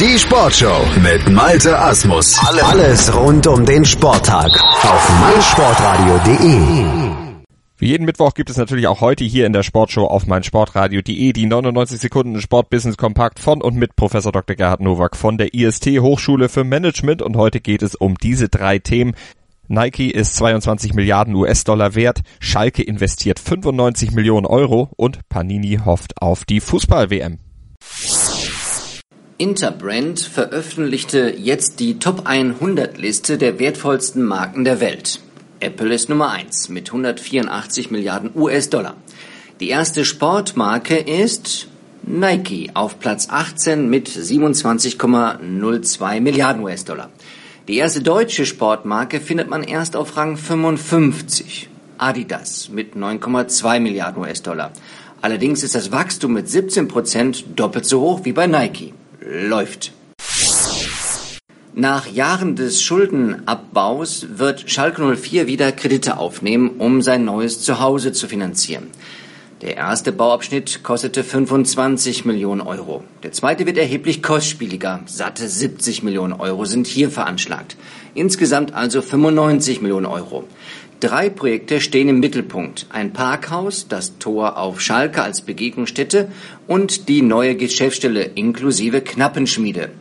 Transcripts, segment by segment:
Die Sportshow mit Malte Asmus. Alles rund um den Sporttag auf meinsportradio.de. Wie jeden Mittwoch gibt es natürlich auch heute hier in der Sportshow auf meinsportradio.de die 99 Sekunden Sportbusiness Kompakt von und mit Professor Dr. Gerhard Nowak von der IST Hochschule für Management und heute geht es um diese drei Themen. Nike ist 22 Milliarden US-Dollar wert, Schalke investiert 95 Millionen Euro und Panini hofft auf die Fußball-WM. Interbrand veröffentlichte jetzt die Top 100 Liste der wertvollsten Marken der Welt. Apple ist Nummer 1 mit 184 Milliarden US-Dollar. Die erste Sportmarke ist Nike auf Platz 18 mit 27,02 Milliarden US-Dollar. Die erste deutsche Sportmarke findet man erst auf Rang 55. Adidas mit 9,2 Milliarden US-Dollar. Allerdings ist das Wachstum mit 17 Prozent doppelt so hoch wie bei Nike. Läuft. Nach Jahren des Schuldenabbaus wird Schalke 04 wieder Kredite aufnehmen, um sein neues Zuhause zu finanzieren. Der erste Bauabschnitt kostete 25 Millionen Euro. Der zweite wird erheblich kostspieliger. Satte 70 Millionen Euro sind hier veranschlagt. Insgesamt also 95 Millionen Euro. Drei Projekte stehen im Mittelpunkt. Ein Parkhaus, das Tor auf Schalke als Begegnungsstätte und die neue Geschäftsstelle inklusive Knappenschmiede.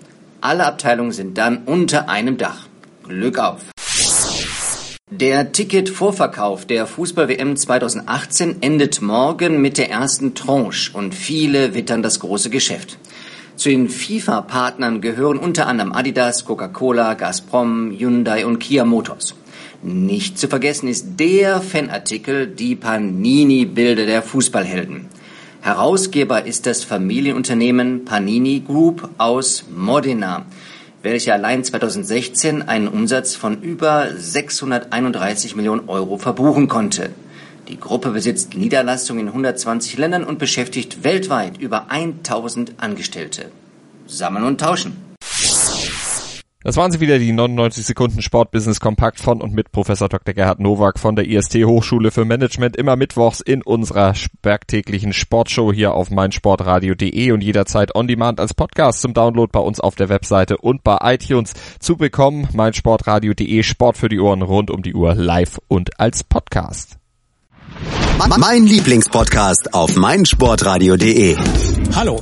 Alle Abteilungen sind dann unter einem Dach. Glück auf! Der Ticketvorverkauf der Fußball-WM 2018 endet morgen mit der ersten Tranche und viele wittern das große Geschäft. Zu den FIFA-Partnern gehören unter anderem Adidas, Coca-Cola, Gazprom, Hyundai und Kia Motors. Nicht zu vergessen ist der Fanartikel Die Panini-Bilder der Fußballhelden. Herausgeber ist das Familienunternehmen Panini Group aus Modena welche allein 2016 einen Umsatz von über 631 Millionen Euro verbuchen konnte. Die Gruppe besitzt Niederlassungen in 120 Ländern und beschäftigt weltweit über 1000 Angestellte. Sammeln und tauschen. Das waren sie wieder, die 99 Sekunden Sportbusiness Kompakt von und mit Professor Dr. Gerhard Nowak von der IST Hochschule für Management. Immer mittwochs in unserer bergtäglichen Sportshow hier auf meinsportradio.de und jederzeit on demand als Podcast zum Download bei uns auf der Webseite und bei iTunes zu bekommen. meinsportradio.de Sport für die Ohren rund um die Uhr live und als Podcast. Mein Lieblingspodcast auf meinsportradio.de. Hallo.